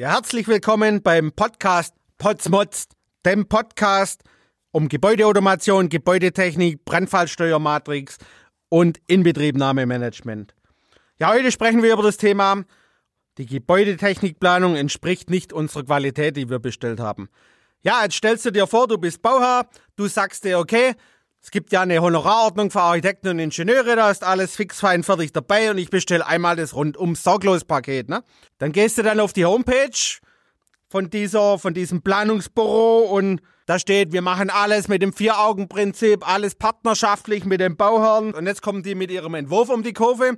Ja, herzlich willkommen beim Podcast Potsmods, dem Podcast um Gebäudeautomation, Gebäudetechnik, Brandfallsteuermatrix und Inbetriebnahmemanagement. Ja, heute sprechen wir über das Thema, die Gebäudetechnikplanung entspricht nicht unserer Qualität, die wir bestellt haben. Ja, jetzt stellst du dir vor, du bist Bauherr, du sagst dir, okay, es gibt ja eine Honorarordnung für Architekten und Ingenieure, da ist alles fix, fein, fertig dabei und ich bestelle einmal das rundum sorglos Paket. Ne? Dann gehst du dann auf die Homepage von dieser, von diesem Planungsbüro und da steht, wir machen alles mit dem Vier-Augen-Prinzip, alles partnerschaftlich mit dem Bauherrn und jetzt kommen die mit ihrem Entwurf um die Kurve.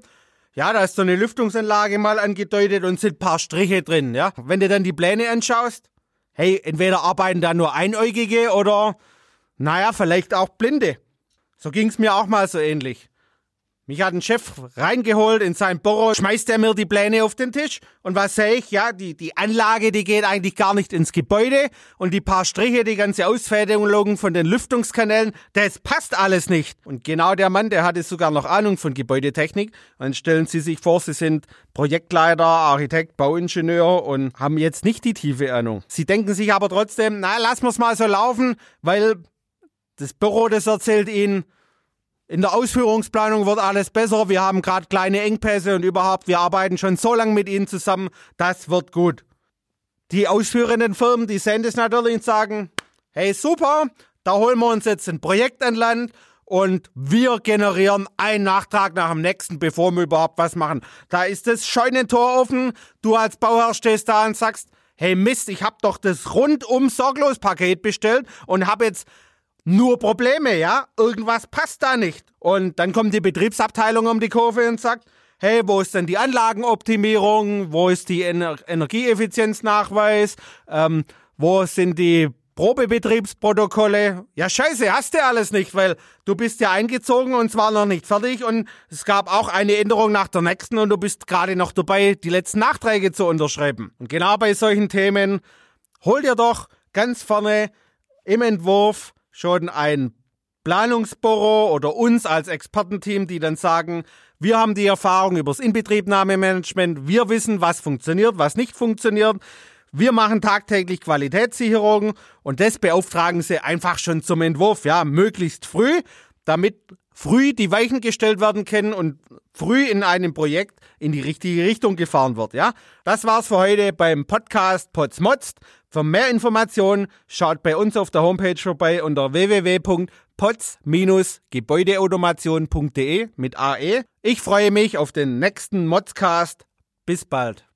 Ja, da ist so eine Lüftungsanlage mal angedeutet und sind ein paar Striche drin, ja. Wenn du dann die Pläne anschaust, hey, entweder arbeiten da nur Einäugige oder naja, vielleicht auch Blinde. So ging's mir auch mal so ähnlich. Mich hat ein Chef reingeholt in sein Büro, schmeißt er mir die Pläne auf den Tisch und was sehe ich? Ja, die, die Anlage, die geht eigentlich gar nicht ins Gebäude und die paar Striche, die ganze Ausfädelung von den Lüftungskanälen, das passt alles nicht. Und genau der Mann, der hatte sogar noch Ahnung von Gebäudetechnik. Und stellen Sie sich vor, Sie sind Projektleiter, Architekt, Bauingenieur und haben jetzt nicht die tiefe Ahnung. Sie denken sich aber trotzdem, na, lassen wir's mal so laufen, weil das Büro, das erzählt Ihnen, in der Ausführungsplanung wird alles besser. Wir haben gerade kleine Engpässe und überhaupt, wir arbeiten schon so lange mit Ihnen zusammen. Das wird gut. Die ausführenden Firmen, die sehen das natürlich und sagen, hey super, da holen wir uns jetzt ein Projekt an Land und wir generieren einen Nachtrag nach dem nächsten, bevor wir überhaupt was machen. Da ist das Scheunentor offen. Du als Bauherr stehst da und sagst, hey Mist, ich habe doch das rundum sorglos Paket bestellt und habe jetzt nur Probleme, ja? Irgendwas passt da nicht. Und dann kommt die Betriebsabteilung um die Kurve und sagt, hey, wo ist denn die Anlagenoptimierung? Wo ist die Ener Energieeffizienznachweis? Ähm, wo sind die Probebetriebsprotokolle? Ja, scheiße, hast du alles nicht, weil du bist ja eingezogen und zwar noch nicht fertig und es gab auch eine Änderung nach der nächsten und du bist gerade noch dabei, die letzten Nachträge zu unterschreiben. Und genau bei solchen Themen hol dir doch ganz vorne im Entwurf schon ein Planungsbüro oder uns als Expertenteam, die dann sagen, wir haben die Erfahrung übers Inbetriebnahmemanagement, wir wissen, was funktioniert, was nicht funktioniert. Wir machen tagtäglich Qualitätssicherung und das beauftragen sie einfach schon zum Entwurf, ja, möglichst früh, damit früh die Weichen gestellt werden können und früh in einem Projekt in die richtige Richtung gefahren wird, ja. Das war's für heute beim Podcast Potsmotzt. Für mehr Informationen schaut bei uns auf der Homepage vorbei unter www.pots-gebäudeautomation.de mit AE. Ich freue mich auf den nächsten Modscast. Bis bald.